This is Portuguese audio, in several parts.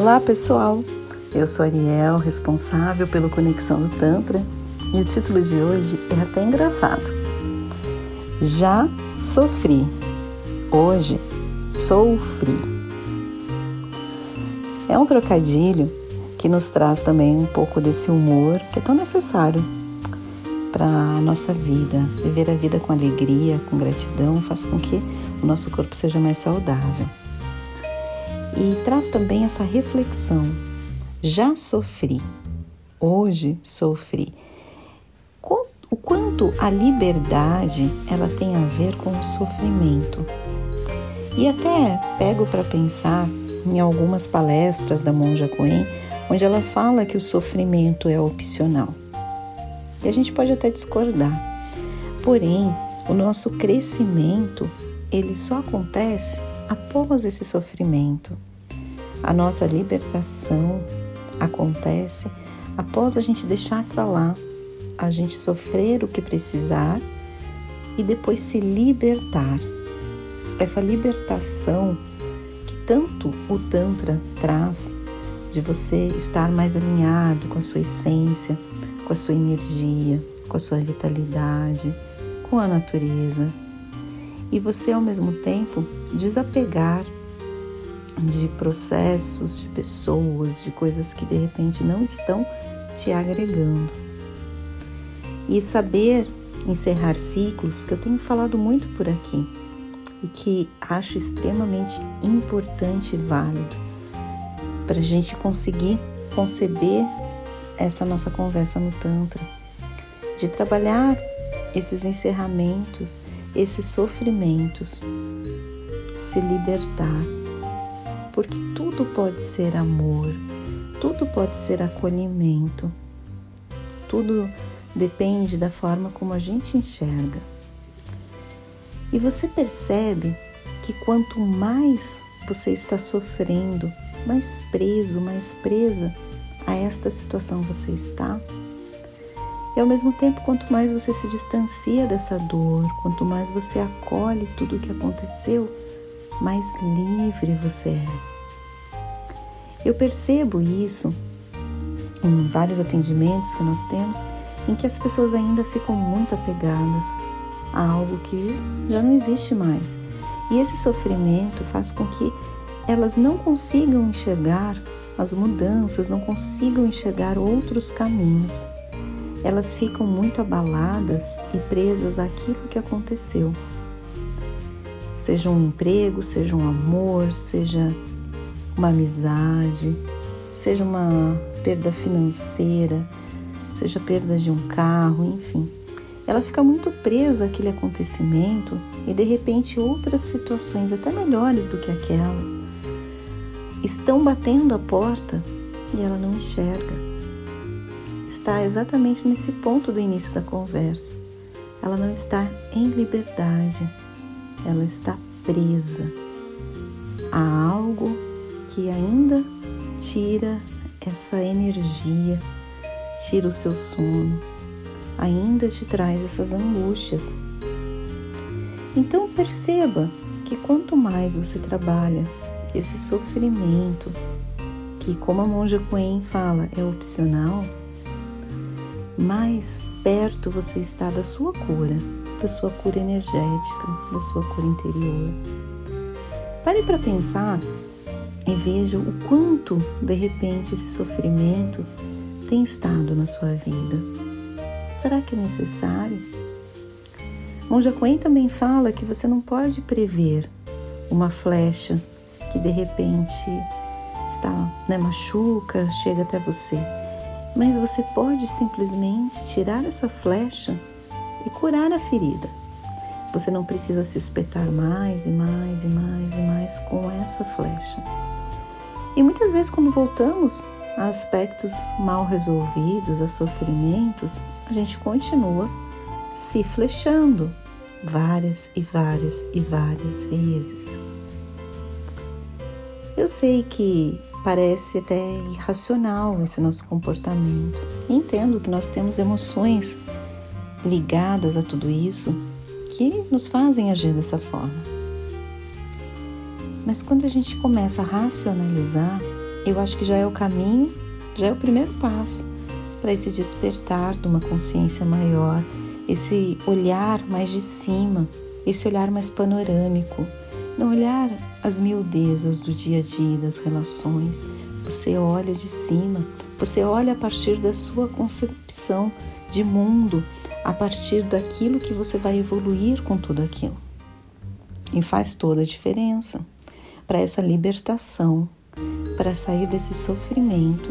Olá pessoal, eu sou Ariel, responsável pelo Conexão do Tantra e o título de hoje é até engraçado. Já sofri, hoje sofri. É um trocadilho que nos traz também um pouco desse humor que é tão necessário para a nossa vida. Viver a vida com alegria, com gratidão, faz com que o nosso corpo seja mais saudável e traz também essa reflexão. Já sofri, hoje sofri. O quanto a liberdade ela tem a ver com o sofrimento. E até pego para pensar em algumas palestras da Monja Coen, onde ela fala que o sofrimento é opcional. E a gente pode até discordar. Porém, o nosso crescimento, ele só acontece após esse sofrimento. A nossa libertação acontece após a gente deixar para lá, a gente sofrer o que precisar e depois se libertar. Essa libertação que tanto o Tantra traz de você estar mais alinhado com a sua essência, com a sua energia, com a sua vitalidade, com a natureza. E você ao mesmo tempo desapegar de processos, de pessoas, de coisas que de repente não estão te agregando. E saber encerrar ciclos, que eu tenho falado muito por aqui e que acho extremamente importante e válido para a gente conseguir conceber essa nossa conversa no Tantra, de trabalhar esses encerramentos, esses sofrimentos, se libertar porque tudo pode ser amor, tudo pode ser acolhimento, tudo depende da forma como a gente enxerga. E você percebe que quanto mais você está sofrendo, mais preso, mais presa a esta situação você está. E ao mesmo tempo, quanto mais você se distancia dessa dor, quanto mais você acolhe tudo o que aconteceu, mais livre você é. Eu percebo isso em vários atendimentos que nós temos, em que as pessoas ainda ficam muito apegadas a algo que já não existe mais. E esse sofrimento faz com que elas não consigam enxergar as mudanças, não consigam enxergar outros caminhos. Elas ficam muito abaladas e presas àquilo que aconteceu seja um emprego, seja um amor, seja uma amizade, seja uma perda financeira, seja perda de um carro, enfim. Ela fica muito presa àquele acontecimento e de repente outras situações, até melhores do que aquelas, estão batendo a porta e ela não enxerga. Está exatamente nesse ponto do início da conversa. Ela não está em liberdade ela está presa a algo que ainda tira essa energia, tira o seu sono, ainda te traz essas angústias. Então perceba que quanto mais você trabalha esse sofrimento, que como a monja Coen fala, é opcional, mais perto você está da sua cura da sua cura energética, da sua cura interior. Pare para pensar e veja o quanto, de repente, esse sofrimento tem estado na sua vida. Será que é necessário? Monja Coen também fala que você não pode prever uma flecha que de repente está, né, machuca, chega até você. Mas você pode simplesmente tirar essa flecha e curar a ferida. Você não precisa se espetar mais e mais e mais e mais com essa flecha. E muitas vezes, quando voltamos a aspectos mal resolvidos, a sofrimentos, a gente continua se flechando várias e várias e várias vezes. Eu sei que parece até irracional esse nosso comportamento. Entendo que nós temos emoções ligadas a tudo isso que nos fazem agir dessa forma. Mas quando a gente começa a racionalizar eu acho que já é o caminho, já é o primeiro passo para esse despertar de uma consciência maior, esse olhar mais de cima, esse olhar mais panorâmico, não olhar as miudezas do dia a dia, das relações. Você olha de cima, você olha a partir da sua concepção de mundo, a partir daquilo que você vai evoluir com tudo aquilo. E faz toda a diferença para essa libertação, para sair desse sofrimento,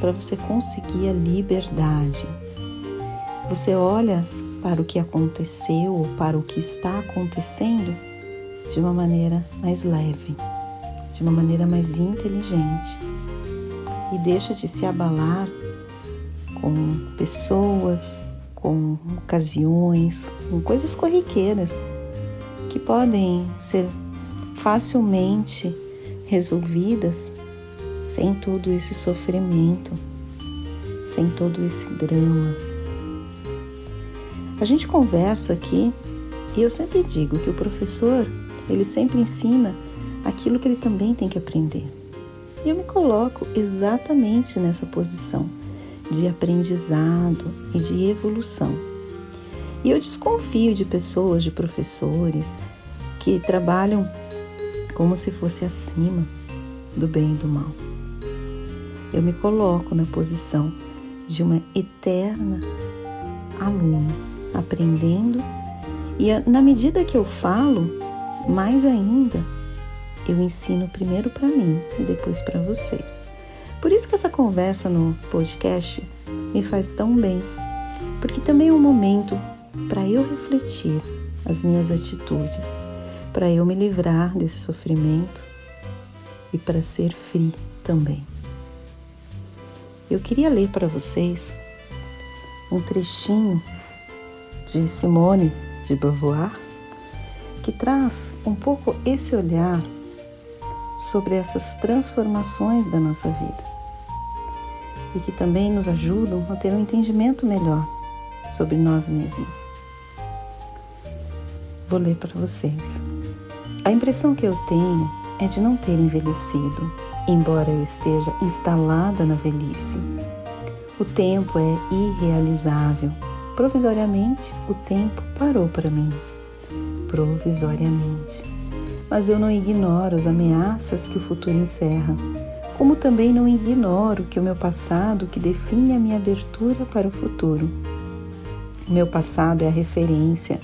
para você conseguir a liberdade. Você olha para o que aconteceu ou para o que está acontecendo de uma maneira mais leve, de uma maneira mais inteligente e deixa de se abalar com pessoas, com ocasiões, com coisas corriqueiras que podem ser facilmente resolvidas sem todo esse sofrimento, sem todo esse drama. A gente conversa aqui e eu sempre digo que o professor, ele sempre ensina aquilo que ele também tem que aprender. E eu me coloco exatamente nessa posição de aprendizado e de evolução. E eu desconfio de pessoas, de professores que trabalham como se fosse acima do bem e do mal. Eu me coloco na posição de uma eterna aluna, aprendendo e na medida que eu falo, mais ainda, eu ensino primeiro para mim e depois para vocês. Por isso que essa conversa no podcast me faz tão bem, porque também é um momento para eu refletir as minhas atitudes, para eu me livrar desse sofrimento e para ser free também. Eu queria ler para vocês um trechinho de Simone de Beauvoir que traz um pouco esse olhar sobre essas transformações da nossa vida e que também nos ajudam a ter um entendimento melhor sobre nós mesmos. Vou ler para vocês. A impressão que eu tenho é de não ter envelhecido, embora eu esteja instalada na velhice. O tempo é irrealizável. Provisoriamente, o tempo parou para mim. Provisoriamente. Mas eu não ignoro as ameaças que o futuro encerra como também não ignoro que o meu passado que define a minha abertura para o futuro. O meu passado é a referência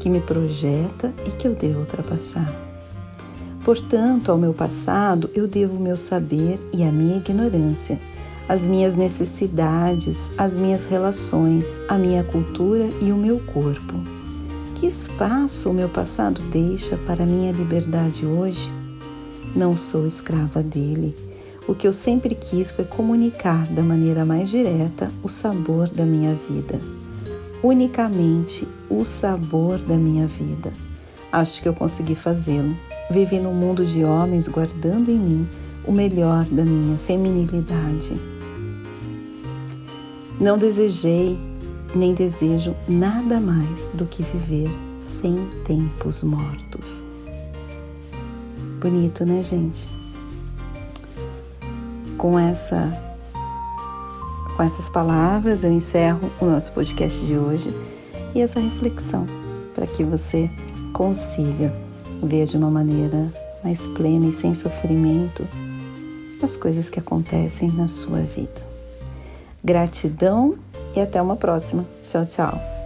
que me projeta e que eu devo ultrapassar. Portanto, ao meu passado eu devo o meu saber e a minha ignorância, as minhas necessidades, as minhas relações, a minha cultura e o meu corpo. Que espaço o meu passado deixa para minha liberdade hoje? Não sou escrava dele o que eu sempre quis foi comunicar da maneira mais direta o sabor da minha vida. Unicamente o sabor da minha vida. Acho que eu consegui fazê-lo. Vivi num mundo de homens guardando em mim o melhor da minha feminilidade. Não desejei nem desejo nada mais do que viver sem tempos mortos. Bonito, né, gente? Com essa com essas palavras eu encerro o nosso podcast de hoje e essa reflexão para que você consiga ver de uma maneira mais plena e sem sofrimento as coisas que acontecem na sua vida. Gratidão e até uma próxima. Tchau, tchau.